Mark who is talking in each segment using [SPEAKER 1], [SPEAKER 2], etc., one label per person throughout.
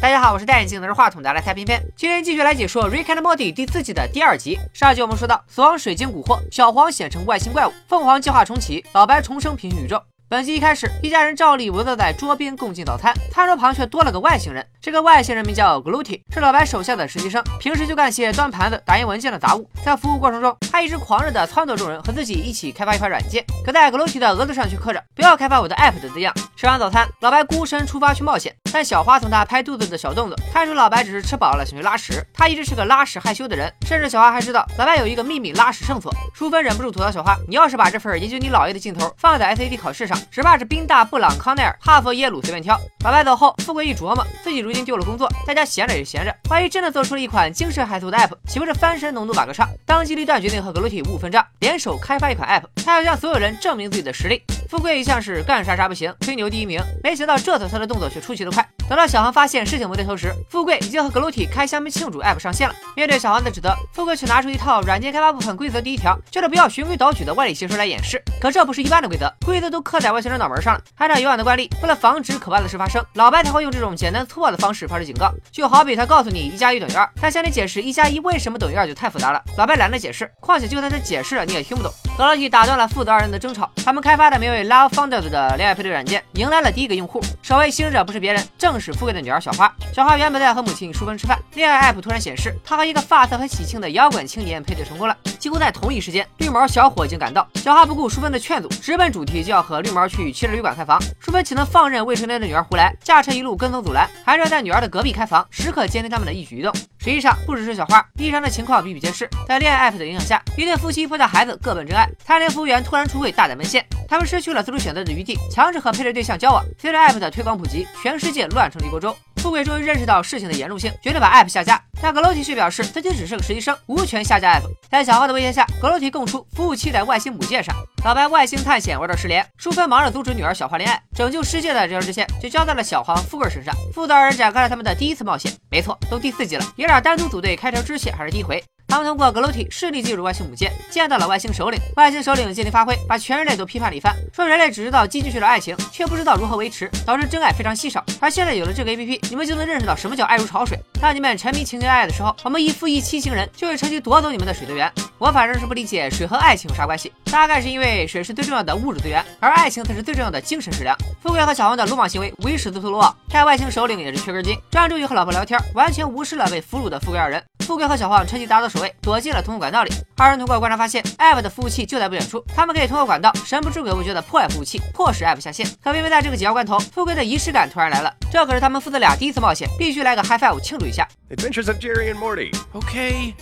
[SPEAKER 1] 大家好，我是戴眼镜拿着话筒的来猜偏偏。今天继续来解说《Rick and Morty》第四季的第二集。上一集我们说到，死亡水晶蛊惑小黄显成外星怪物，凤凰计划重启，老白重生平行宇宙。本集一开始，一家人照例围坐在桌边共进早餐，餐桌旁却多了个外星人。这个外星人名叫 Gluty，是老白手下的实习生，平时就干些端盘子、打印文件的杂物。在服务过程中，他一直狂热地撺掇众人和自己一起开发一款软件。可在 Gluty 的额头上却刻着“不要开发我的 App” 的字样。吃完早餐，老白孤身出发去冒险，但小花从他拍肚子的小动作看出老白只是吃饱了想去拉屎。他一直是个拉屎害羞的人，甚至小花还知道老白有一个秘密拉屎圣所。淑芬忍不住吐槽小花：“你要是把这份研究你姥爷的镜头放在 SAT 考试上，只怕是宾大。”布朗、康奈尔、哈佛、耶鲁随便挑。老白走后，富贵一琢磨，自己如今丢了工作，在家闲着也是闲着，万一真的做出了一款惊世骇俗的 app，岂不是翻身农奴把个叉？当机立断决定和格鲁体五五分账，联手开发一款 app，他要向所有人证明自己的实力。富贵一向是干啥啥不行，吹牛第一名，没想到这次他的动作却出奇的快。等到小航发现事情不对头时，富贵已经和格鲁体开香槟庆祝 app 上线了。面对小航的指责，富贵却拿出一套软件开发部分规则第一条，叫他不要循规蹈矩的歪理邪说来掩饰。可这不是一般的规则，规则都刻在外星人脑门上了。按照以往的惯例，为了防止可怕的事发生，老白才会用这种简单粗暴的方式发出警告。就好比他告诉你一加一等于二，但向你解释一加一为什么等于二就太复杂了，老白懒得解释。况且就算他解释了，你也听不懂。格鲁体打断了父子二人的争吵，他们开发的名为 Love Founders 的。恋爱配对软件迎来了第一个用户，首位行者不是别人，正是富贵的女儿小花。小花原本在和母亲淑芬吃饭，恋爱 app 突然显示，她和一个发色很喜庆的摇滚青年配对成功了。几乎在同一时间，绿毛小伙已经赶到。小花不顾淑芬的劝阻，直奔主题，就要和绿毛去汽车旅馆开房。淑芬岂能放任未成年的女儿胡来？驾车一路跟踪阻拦，还是要在女儿的隔壁开房，时刻监听他们的一举一动。实际上，不只是小花，异常的情况比比皆是。在恋爱 app 的影响下，一对夫妻抛下孩子，各奔真爱。餐厅服务员突然出柜，大胆奔现，他们失去了自主选择的余地，强制和配对对象交往。随着 app 的推广普及，全世界乱成了一锅粥。富贵终于认识到事情的严重性，决定把 app 下架。但格罗提却表示自己只是个实习生，无权下架 app。在小花的威胁下，格罗提供出服务器在外星母舰上。老白外星探险玩到失联，淑芬忙着阻止女儿小花恋爱，拯救世界的这条支线就交在了小黄富贵身上。父子二人展开了他们的第一次冒险。没错，都第四季了，爷俩单独组队开条支线还是第一回。他们通过格鲁体顺利进入外星母舰，见到了外星首领。外星首领尽力发挥，把全人类都批判了一番，说人类只知道积聚式的爱情，却不知道如何维持，导致真爱非常稀少。而现在有了这个 APP，你们就能认识到什么叫爱如潮水。当你们沉迷情情爱爱的时候，我们一夫一妻情人就会趁机夺走你们的水资源。我反正是不理解水和爱情有啥关系，大概是因为水是最重要的物质资源，而爱情才是最重要的精神食粮。富贵和小黄的鲁莽行为无疑使自投罗网，看外星首领也是缺根筋，专注于和老婆聊天，完全无视了被俘虏的富贵二人。富贵和小黄趁机打倒守卫，躲进了通风管道里。二人通过观察发现，App 的服务器就在不远处，他们可以通过管道神不知鬼不觉的破坏服务器，迫使 App 下线。可偏偏在这个紧要关头，富贵的仪式感突然来了，这可是他们父子俩第一次冒险，必须来个 High Five 庆祝一下。
[SPEAKER 2] Adventures of Jerry and Morty. Okay.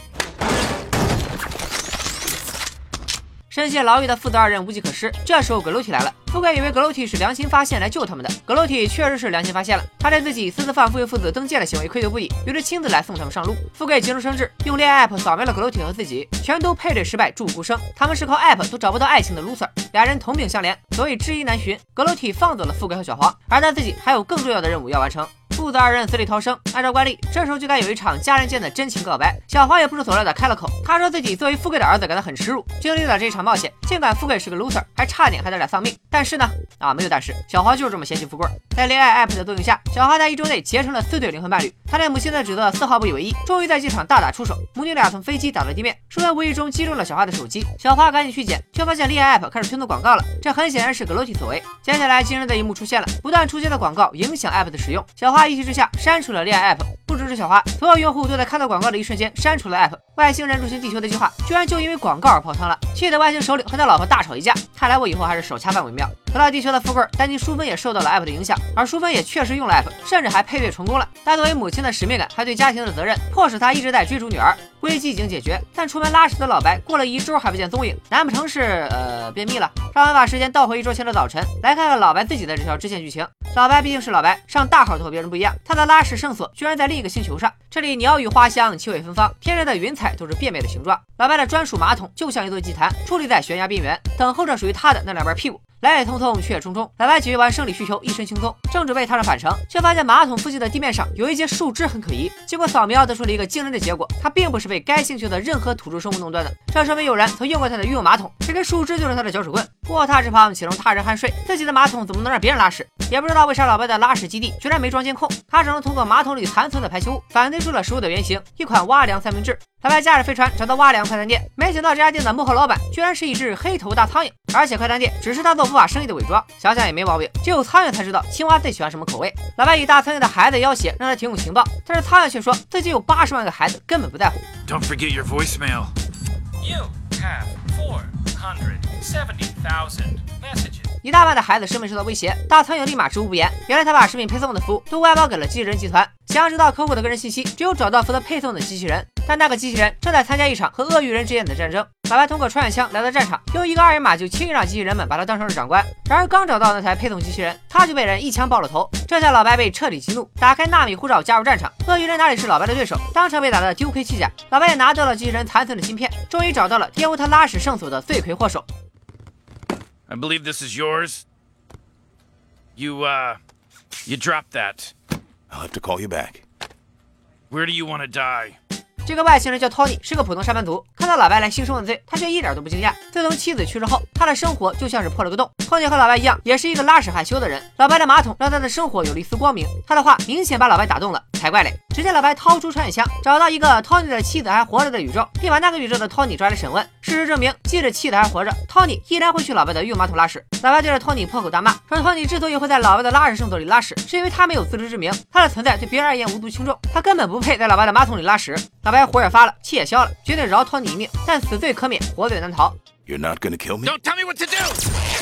[SPEAKER 1] 身陷牢狱的父子二人无计可施，这时候格鲁提来了。富贵以为格鲁提是良心发现来救他们的，格鲁提确实是良心发现了。他对自己私自放富贵父子登舰的行为愧疚不已，于是亲自来送他们上路。富贵急中生智，用恋爱 app 扫描了格鲁提和自己，全都配对失败，祝孤生。他们是靠 app 都找不到爱情的 loser，俩人同病相怜，所以知音难寻。格鲁提放走了富贵和小黄，而他自己还有更重要的任务要完成。父子二人死里逃生，按照惯例，这时候就该有一场家人间的真情告白。小花也不出所料的开了口，他说自己作为富贵的儿子感到很耻辱，经历了这一场冒险。尽管富贵是个 loser，还差点害他俩丧命，但是呢，啊没有但是，小花就是这么嫌弃富贵。在恋爱 app 的作用下，小花在一周内结成了四对灵魂伴侣。他对母亲的指责丝毫不以为意，终于在机场大打出手，母女俩从飞机打到地面。淑芬无意中击中了小花的手机，小花赶紧去捡，却发现恋爱 app 开始推送广告了。这很显然是格罗提所为。接下来惊人的一幕出现了，不断出现的广告影响 app 的使用，小花一气之下删除。了恋爱 app，不只是小花，所有用户都在看到广告的一瞬间删除了 app。外星人入侵地球的计划，居然就因为广告而泡汤了。气得外星首领和他老婆大吵一架。看来我以后还是少掐饭为妙。回到地球的富贵，担心淑芬也受到了 app 的影响，而淑芬也确实用了 app，甚至还配对成功了。但作为母亲的使命感，还对家庭的责任，迫使她一直在追逐女儿。危机已经解决，但出门拉屎的老白过了一周还不见踪影，难不成是呃便秘了？让我们把时间倒回一周前的早晨，来看看老白自己的这条支线剧情。老白毕竟是老白，上大号都和别人不一样，他的拉屎圣所居然在另一个星球上。这里鸟语花香，气味芬芳，天然的云彩都是变美的形状。老白的专属马桶就像一座祭坛，矗立在悬崖边缘，等候着属于他的那两瓣屁股。来也匆匆，去也匆匆。老白解决完生理需求，一身轻松，正准备踏上返程，却发现马桶附近的地面上有一截树枝很可疑。经过扫描，得出了一个惊人的结果：它并不是被该星球的任何土著生物弄断的，这说明有人曾用过它的御用马桶。这根树枝就是它的搅屎棍。卧榻之旁，岂容他人酣睡？自己的马桶怎么能让别人拉屎？也不知道为啥老白的拉屎基地居然没装监控，他只能通过马桶里残存的排泄物，反推出了食物的原型——一款蛙粮三明治。老白驾着飞船找到蛙粮快餐店，没想到这家店的幕后老板居然是一只黑头大苍蝇，而且快餐店只是他做无法生意的伪装。想想也没毛病，只有苍蝇才知道青蛙最喜欢什么口味。老白以大苍蝇的孩子要挟，让他提供情报，但是苍蝇却说自己有八十万个孩子，根本不在乎。
[SPEAKER 2] Don't forget your voicemail.
[SPEAKER 3] You have 470,000 messages.
[SPEAKER 1] 一大半的孩子生命受到威胁，大苍蝇立马知无不言。原来他把食品配送的服务都外包给了机器人集团。想知道客户的个人信息，只有找到负责配送的机器人。但那个机器人正在参加一场和鳄鱼人之间的战争。老白通过穿越枪来到战场，用一个二维码就轻易让机器人们把他当成了长官。然而刚找到那台配送机器人，他就被人一枪爆了头。这下老白被彻底激怒，打开纳米护照加入战场。鳄鱼人哪里是老白的对手，当场被打得丢盔弃甲。老白也拿到了机器人残存的芯片，终于找到了玷污他拉屎圣所的罪魁祸首。
[SPEAKER 2] I believe this is yours. You, you drop that.
[SPEAKER 4] I'll have to call you back.
[SPEAKER 2] Where do you want to die?
[SPEAKER 1] 这个外星人叫 Tony，是个普通上班族。看到老白来兴师问罪，他却一点都不惊讶。自从妻子去世后，他的生活就像是破了个洞。Tony 和老白一样，也是一个拉屎害羞的人。老白的马桶让他的生活有了一丝光明。他的话明显把老白打动了，才怪嘞！只见老白掏出穿越枪，找到一个 Tony 的妻子还活着的宇宙，并把那个宇宙的 Tony 抓来审问。事实证明，即使妻子还活着，Tony 依然会去老白的御马桶拉屎。老白对着 Tony 破口大骂，说 Tony 之所以会在老白的拉屎圣所里拉屎，是因为他没有自知之明，他的存在对别人而言无足轻重，他根本不配在老白的马桶里拉屎。老白火也发了，气也消了，决定饶 Tony 一命，但死罪可免，活罪难逃。
[SPEAKER 4] You're not gonna kill me?
[SPEAKER 2] Don't tell me what to do!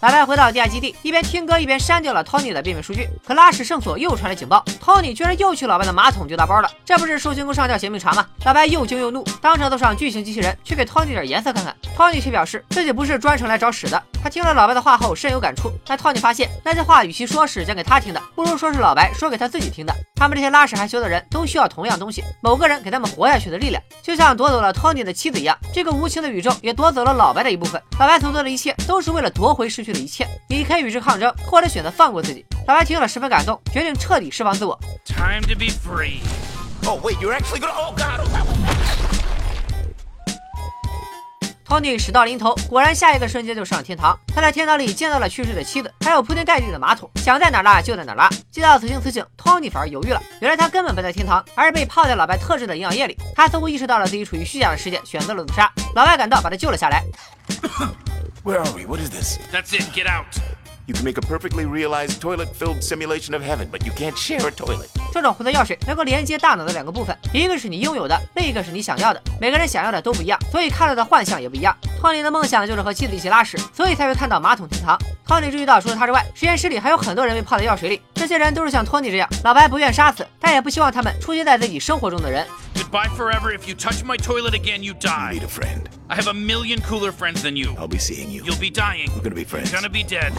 [SPEAKER 1] 老白回到地下基地，一边听歌一边删掉了 Tony 的背面数据。可拉屎圣所又传来警报，Tony 居然又去老白的马桶丢大包了，这不是寿星公上吊嫌命长吗？老白又惊又怒，当场坐上巨型机器人，去给 Tony 点颜色看看。Tony 却表示自己不是专程来找屎的。他听了老白的话后深有感触，但 Tony 发现那些话与其说是讲给他听的，不如说是老白说给他自己听的。他们这些拉屎害羞的人都需要同样东西，某个人给他们活下去的力量，就像夺走了 Tony 的妻子一样，这个无情的宇宙也夺走了老白的一部分。老白所做的一切都是为了夺回失去的一切，离开与之抗争，或者选择放过自己。老白听了十分感动，决定彻底释放自我。
[SPEAKER 2] Time to be free.
[SPEAKER 4] Oh, wait, you're actually gonna. Oh, God! Oh.
[SPEAKER 1] Tony 驶到临头，果然下一个瞬间就上了天堂。他在天堂里见到了去世的妻子，还有铺天盖地的马桶，想在哪拉就在哪拉。接到此情此景，Tony 反而犹豫了。原来他根本不在天堂，而是被泡在老白特制的营养液里。他似乎意识到了自己处于虚假的世界，选择了自杀。老白赶到，把他救了下来。
[SPEAKER 4] Where are we? What is this?
[SPEAKER 2] That's it, get out.
[SPEAKER 4] You can make a perfectly realized toilet filled simulation of heaven, but you can't share a toilet.
[SPEAKER 1] 这种混合药水能够连接大脑的两个部分，一个是你拥有的，另一个是你想要的。每个人想要的都不一样，所以看到的幻象也不一样。托尼的梦想就是和妻子一起拉屎，所以才会看到马桶天堂。托尼注意到，除了他之外，实验室里还有很多人被泡在药水里。这些人都是像托尼这样，老白不愿杀死，但也不希望他们出现在自己生活中的人。
[SPEAKER 2] Goodbye forever. If you touch my toilet again, you
[SPEAKER 4] You
[SPEAKER 2] die.
[SPEAKER 4] need a friend.
[SPEAKER 2] I have a million cooler friends than you.
[SPEAKER 4] I'll be seeing you.
[SPEAKER 2] You'll be dying.
[SPEAKER 4] We're gonna be friends.
[SPEAKER 2] You're gonna be dead.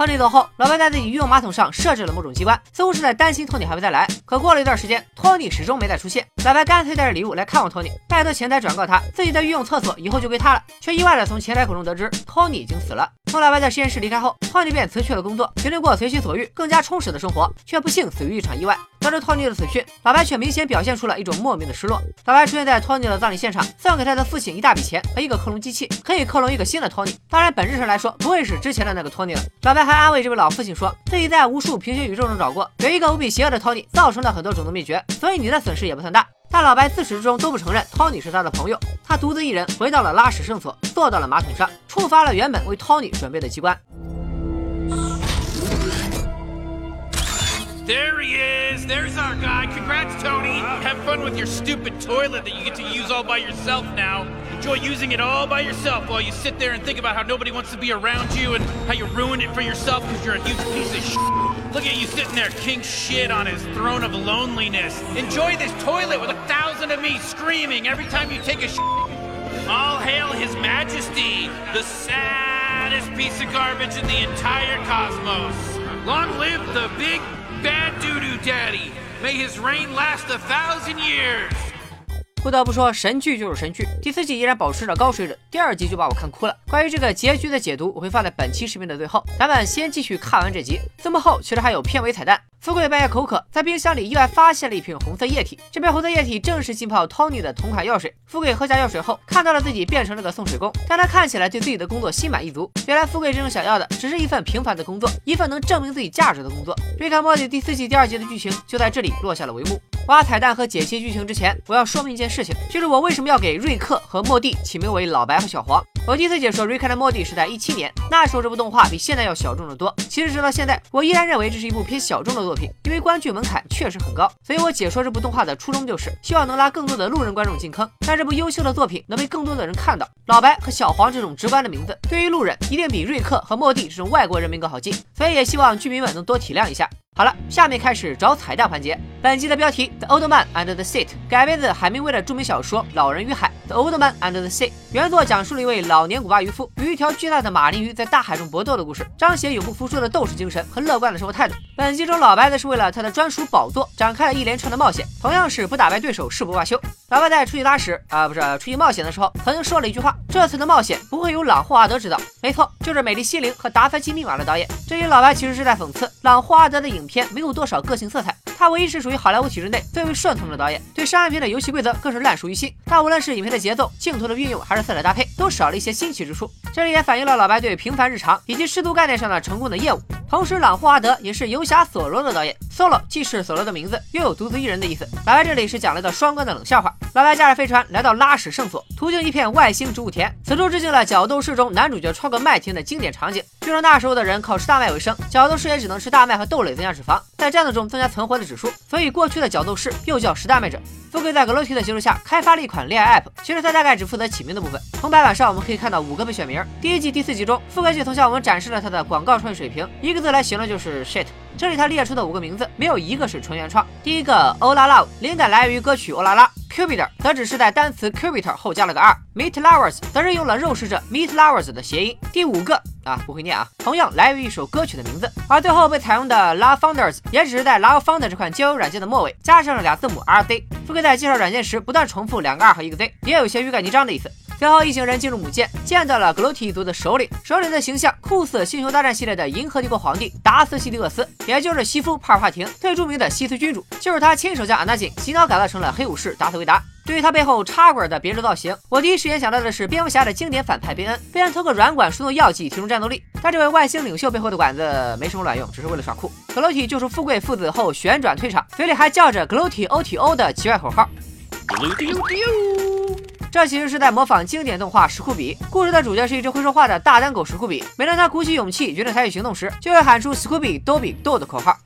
[SPEAKER 1] 托尼走后，老白在自己御用马桶上设置了某种机关，似乎是在担心托尼还会再来。可过了一段时间，托尼始终没再出现。老白干脆带着礼物来看望托尼，拜托前台转告他自己的御用厕所以后就归他了，却意外的从前台口中得知托尼已经死了。从老白在实验室离开后，托尼便辞去了工作，决定过随心所欲、更加充实的生活，却不幸死于一场意外。得知托尼的死讯，老白却明显表现出了一种莫名的失落。老白出现在托尼的葬礼现场，送给他的父亲一大笔钱和一个克隆机器，可以克隆一个新的托尼。当然，本质上来说，不会是之前的那个托尼了。老白还安慰这位老父亲说，自己在无数平行宇宙中找过，有一个无比邪恶的托尼，造成了很多种族灭绝，所以你的损失也不算大。但老白自始至终都不承认托尼是他的朋友，他独自一人回到了拉屎圣所，坐到了马桶上，触发了原本为托尼准备的机关。
[SPEAKER 2] There he is. There's our guy. Congrats, Tony. Have fun with your stupid toilet that you get to use all by yourself now. Enjoy using it all by yourself while you sit there and think about how nobody wants to be around you and how you ruined it for yourself because you're a huge piece of shit. Look at you sitting there, king shit on his throne of loneliness. Enjoy this toilet with a thousand of me screaming every time you take a shit. All hail His Majesty, the saddest piece of garbage in the entire cosmos. Long live the big bad doo doo daddy. May his reign last a thousand years.
[SPEAKER 1] 不得不说，神剧就是神剧，第四季依然保持着高水准，第二集就把我看哭了。关于这个结局的解读，我会放在本期视频的最后。咱们先继续看完这集，字幕后其实还有片尾彩蛋。富贵半夜口渴，在冰箱里意外发现了一瓶红色液体，这瓶红色液体正是浸泡 Tony 的同款药水。富贵喝下药水后，看到了自己变成了个送水工，但他看起来对自己的工作心满意足。原来富贵真正想要的只是一份平凡的工作，一份能证明自己价值的工作。瑞克莫蒂第四季第二集的剧情就在这里落下了帷幕。挖彩蛋和解析剧情之前，我要说明一件事情，就是我为什么要给瑞克和莫蒂起名为老白和小黄。我第一次解说《Rick and Morty》是在一七年，那时候这部动画比现在要小众的多。其实直到现在，我依然认为这是一部偏小众的作品，因为观剧门槛确实很高。所以我解说这部动画的初衷就是希望能拉更多的路人观众进坑，让这部优秀的作品能被更多的人看到。老白和小黄这种直观的名字，对于路人一定比瑞克和莫蒂这种外国人名更好记，所以也希望剧迷们能多体谅一下。好了，下面开始找彩蛋环节。本集的标题《The Old Man and the Sea》改编自海明威的著名小说《老人与海》。《The Old Man and the Sea》原作讲述了一位老年古巴渔夫与一条巨大的马林鱼在大海中搏斗的故事，彰显永不服输的斗士精神和乐观的生活态度。本集中，老白则是为了他的专属宝座展开了一连串的冒险，同样是不打败对手誓不罢休。老白在出去拉屎啊，不是出去冒险的时候，曾经说了一句话：“这次的冒险不会由朗霍华德执导。”没错，就是《美丽心灵》和《达芬奇密码》的导演。这里老白其实是在讽刺朗霍华德的影片没有多少个性色彩。他唯一是属于好莱坞体制内最为顺从的导演，对商业片的游戏规则更是烂熟于心。但无论是影片的节奏、镜头的运用，还是色彩搭配，都少了一些新奇之处。这里也反映了老白对平凡日常以及师徒概念上的成功的业务。同时，朗霍华德也是游侠索罗的导演，Solo 既是索罗的名字，又有独自一人的意思。老白这里是讲了个双关的冷笑话。老白驾着飞船来到拉屎圣所，途径一片外星植物田，此处致敬了角斗士中男主角穿过麦田的经典场景。据说那时候的人靠吃大麦为生，角斗士也只能吃大麦和豆类增加脂肪，在战斗中增加存活的指数，所以过去的角斗士又叫食大麦者。富贵在格洛提的协助下开发了一款恋爱 App，其实他大概只负责起名的部分。从白板上我们可以看到五个备选名。第一季第四集中，富贵系统向我们展示了他的广告创意水平，一个字来形容就是 shit。这里他列出的五个名字，没有一个是纯原创。第一个欧拉 love，灵感来源于歌曲欧拉拉。Cubiter 则只是在单词 Cubiter 后加了个 r。Meat lovers 则是用了肉食者 Meat lovers 的谐音。第五个啊，不会念啊，同样来源于一首歌曲的名字。而最后被采用的 Love Founders 也只是在 Love Founder 这款交友软件的末尾加上了俩字母 RZ。富贵在介绍软件时不断重复两个 R 和一个 Z，也有些欲盖弥彰的意思。最后，一行人进入母舰，见到了格罗提一族的首领。首领的形象酷似《星球大战》系列的银河帝国皇帝达斯西迪厄斯，也就是西夫帕尔帕廷最著名的西斯君主，就是他亲手将阿纳金洗脑改造成了黑武士达斯维达。对于他背后插管的别致造型，我第一时间想到的是蝙蝠侠的经典反派贝恩。贝恩通过软管输送药剂提升战斗力，但这位外星领袖背后的管子没什么卵用，只是为了耍酷。格罗提救出富贵父子后旋转退场，嘴里还叫着格罗提 O T O 的奇怪口号。这其实是在模仿经典动画史酷比。故事的主角是一只会说话的大单狗史酷比。每当他鼓起勇气决定采取行动时，就会喊出史酷比多比多的口号。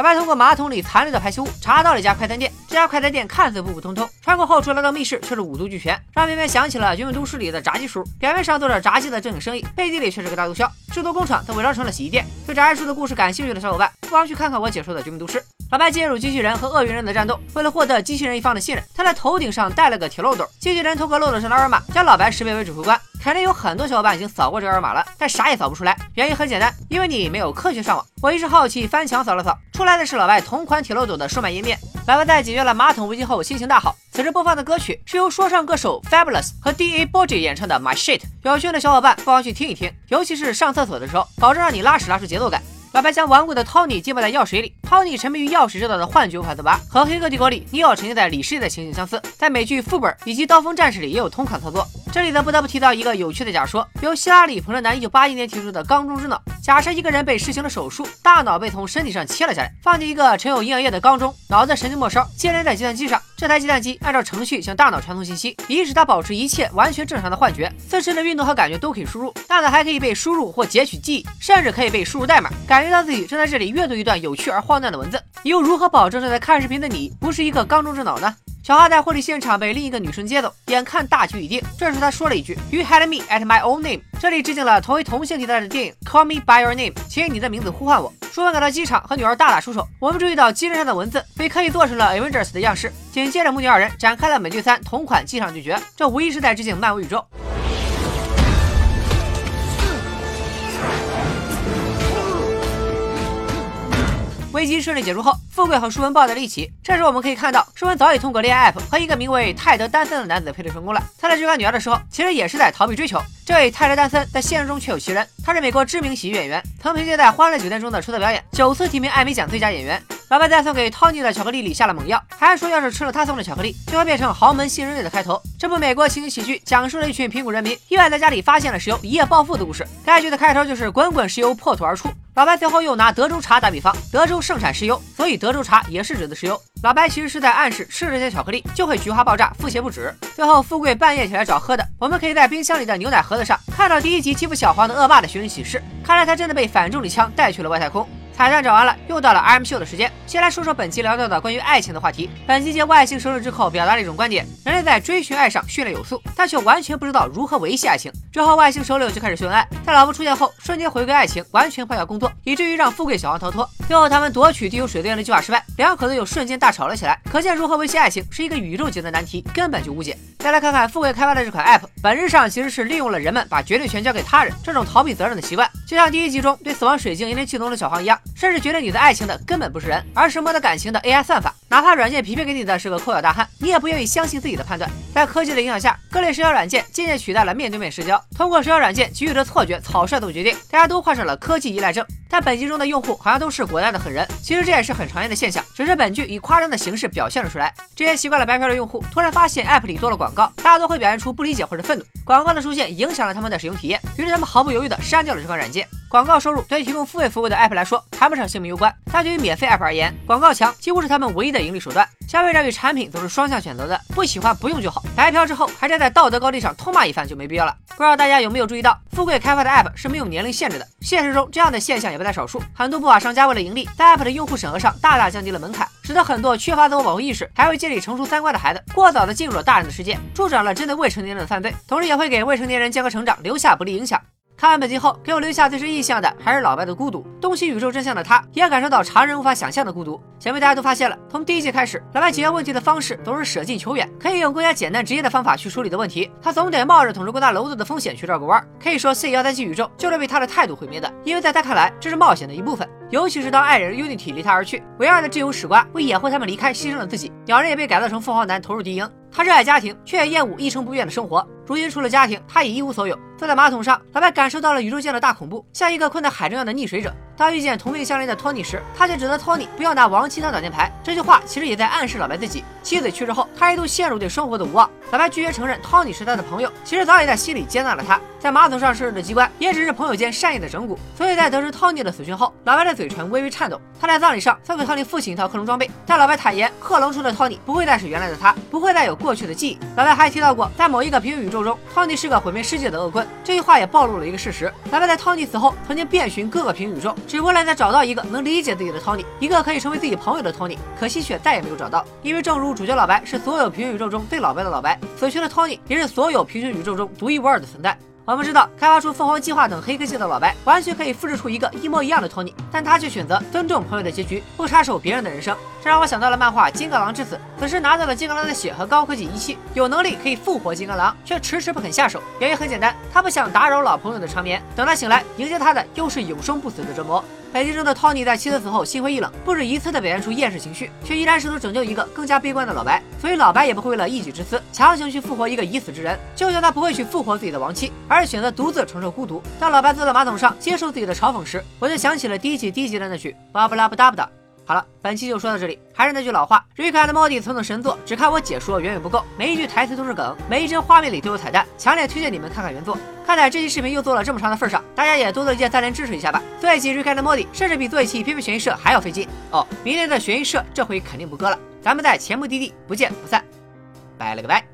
[SPEAKER 1] 老白通过马桶里残留的排泄物查到了一家快餐店。这家快餐店看似普普通通，穿过后厨来到密室却是五毒俱全，让偏偏想起了《绝命都市》里的炸鸡叔。表面上做着炸鸡的正经生意，背地里却是个大毒枭。制毒工厂则伪装成了洗衣店。对炸鸡叔的故事感兴趣的小伙伴，不妨去看看我解说的《绝命都市》。老白介入机器人和鳄鱼人的战斗，为了获得机器人一方的信任，他在头顶上戴了个铁漏斗。机器人通过漏斗上的二维码将老白识别为指挥官。肯定有很多小伙伴已经扫过这个二维码了，但啥也扫不出来。原因很简单，因为你没有科学上网。我一时好奇，翻墙扫了扫，出来的是老外同款铁漏斗的售卖页面。老外在解决了马桶危机后，心情大好。此时播放的歌曲是由说唱歌手 Fabulous 和 D.A. b o j i 演唱的 My Shit，有趣的小伙伴不妨去听一听，尤其是上厕所的时候，保证让你拉屎拉出节奏感。老白将顽固的 Tony 浸泡在药水里，Tony 沉迷于药水制造的幻觉无法自拔，和《黑客帝国》里尼奥沉浸在里世界的情景相似，在美剧副本以及刀锋战士里也有同款操作。这里呢不得不提到一个有趣的假说，由希拉里·彭特南1981年提出的缸中之脑。假设一个人被实行了手术，大脑被从身体上切了下来，放进一个盛有营养液的缸中，脑子神经末梢接连在计算机上，这台计算机按照程序向大脑传送信息，以使它保持一切完全正常的幻觉，自身的运动和感觉都可以输入，大脑还可以被输入或截取记忆，甚至可以被输入代码，感觉到自己正在这里阅读一段有趣而荒诞的文字。你又如何保证正在看视频的你不是一个缸中之脑呢？小花在婚礼现场被另一个女生接走，眼看大局已定，这时她说了一句：“You had me at my own name。”这里致敬了同为同性题材的电影《Call Me by Your Name》，请以你的名字呼唤我。淑芬赶到机场和女儿大打出手，我们注意到机身上的文字被刻意做成了 Avengers 的样式。紧接着母女二人展开了美队三同款机场对决，这无疑是在致敬漫威宇宙。危机顺利解除后，富贵和舒文抱在了一起。这时我们可以看到，舒文早已通过恋爱 app 和一个名为泰德·丹森的男子配对成功了。他在追赶女儿的时候，其实也是在逃避追求。这位泰德·丹森在现实中确有其人，他是美国知名喜剧演员，曾凭借在《欢乐酒店》中的出色表演，九次提名艾美奖最佳演员。老白在送给 Tony 的巧克力里下了猛药，还说要是吃了他送的巧克力，就会变成豪门新人类的开头。这部美国情景喜剧讲述了一群贫苦人民意外在家里发现了石油，一夜暴富的故事。该剧的开头就是滚滚石油破土而出。老白随后又拿德州茶打比方，德州盛产石油，所以德州茶也是指的石油。老白其实是在暗示吃这些巧克力就会菊花爆炸，腹泻不止。最后富贵半夜起来找喝的，我们可以在冰箱里的牛奶盒子上看到第一集欺负小黄的恶霸的寻人启事。看来他真的被反重力枪带去了外太空。彩蛋找完了，又到了 RM 秀的时间。先来说说本期聊到的关于爱情的话题。本期借外星生日之后表达了一种观点：人类在追寻爱上训练有素，但却完全不知道如何维系爱情。之后外星首领就开始秀恩爱，在老婆出现后瞬间回归爱情，完全放下工作，以至于让富贵小王逃脱。最后他们夺取地球水资源的计划失败，两口子又瞬间大吵了起来。可见如何维系爱情是一个宇宙级的难题，根本就无解。再来看看富贵开发的这款 App，本质上其实是利用了人们把决定权交给他人这种逃避责任的习惯，就像第一集中对死亡水晶引领气动的小黄一样，甚至决定你的爱。情的根本不是人，而是摸得感情的 AI 算法。哪怕软件匹配给你的是个抠脚大汉，你也不愿意相信自己的判断。在科技的影响下，各类社交软件渐渐取代了面对面社交，通过社交软件给予的错觉、草率做决定，大家都患上了科技依赖症。但本集中的用户好像都是果断的狠人，其实这也是很常见的现象，只是本剧以夸张的形式表现了出来。这些习惯了白嫖的用户突然发现 App 里多了广告，大多会表现出不理解或者愤怒。广告的出现影响了他们的使用体验，于是他们毫不犹豫地删掉了这款软件。广告收入对于提供付费服务的 App 来说谈不上性命攸关，但对于免费 App 而言，广告墙几乎是他们唯一的盈利手段。消费者与产品都是双向选择的，不喜欢不用就好。白嫖之后还站在道德高地上痛骂一番就没必要了。不知道大家有没有注意到，富贵开发的 App 是没有年龄限制的。现实中这样的现象也不在少数，很多不法商家为了盈利，在 App 的用户审核上大大降低了门槛，使得很多缺乏自我保护意识、还未建立成熟三观的孩子过早的进入了大人的世界，助长了针对未成年人的犯罪，同时也会给未成年人健康成长留下不利影响。看完本集后，给我留下最深印象的还是老白的孤独。洞悉宇宙真相的他，也感受到常人无法想象的孤独。想必大家都发现了，从第一季开始，老白解决问题的方式总是舍近求远，可以用更加简单直接的方法去处理的问题，他总得冒着捅出更大娄子的风险去绕个弯。可以说，C 幺三七宇宙就是被他的态度毁灭的，因为在他看来，这是冒险的一部分。尤其是当爱人 Unity 离他而去，唯二的挚友史瓜为掩护他们离开，牺牲了自己。鸟人也被改造成凤凰男，投入敌营。他热爱家庭，却也厌恶一成不变的生活。如今除了家庭，他已一无所有。坐在马桶上，老白感受到了宇宙间的大恐怖，像一个困在海中央的溺水者。当遇见同病相怜的托尼时，他却指责托尼不要拿亡妻当挡箭牌。这句话其实也在暗示老白自己。妻子去世后，他一度陷入对生活的无望。老白拒绝承认托尼是他的朋友，其实早已在心里接纳了他。在马桶上设置的机关，也只是朋友间善意的整蛊。所以在得知托尼的死讯后，老白的嘴唇微微颤抖。他在葬礼上送给托尼父亲一套克隆装备，但老白坦言，克隆出的托尼不会再是原来的他，不会再有过去的记忆。老白还提到过，在某一个平行宇宙中，托尼是个毁灭世界的恶棍。这句话也暴露了一个事实：老白在托尼死后，曾经遍寻各个平行宇宙，只为了再找到一个能理解自己的托尼，一个可以成为自己朋友的托尼。可惜却再也没有找到，因为正如主角老白是所有平行宇宙中最老白的老白，死去的托尼也是所有平行宇宙中独一无二的存在。我们知道，开发出凤凰计划等黑科技的老白，完全可以复制出一个一模一样的托尼，但他却选择尊重朋友的结局，不插手别人的人生。这让我想到了漫画《金刚狼之子》，此时拿到了金刚狼的血和高科技仪器，有能力可以复活金刚狼，却迟迟不肯下手。原因很简单，他不想打扰老朋友的长眠。等他醒来，迎接他的又是永生不死的折磨。本集中的托尼在妻子死后心灰意冷，不止一次的表现出厌世情绪，却依然试图拯救一个更加悲观的老白。所以老白也不会为了一己之私强行去复活一个已死之人，就像他不会去复活自己的亡妻，而是选择独自承受孤独。当老白坐在马桶上接受自己的嘲讽时，我就想起了第一季第一集的那句巴布拉布达布达。好了，本期就说到这里。还是那句老话，瑞克和莫蒂曾等神作，只看我解说远远不够。每一句台词都是梗，每一帧画面里都有彩蛋，强烈推荐你们看看原作。看在这期视频又做了这么长的份上，大家也多多一键三连支持一下吧。做一期瑞克的莫蒂，甚至比做一期偏偏悬疑社还要费劲哦。明天的悬疑社这回肯定不割了，咱们在前目的地不见不散，拜了个拜。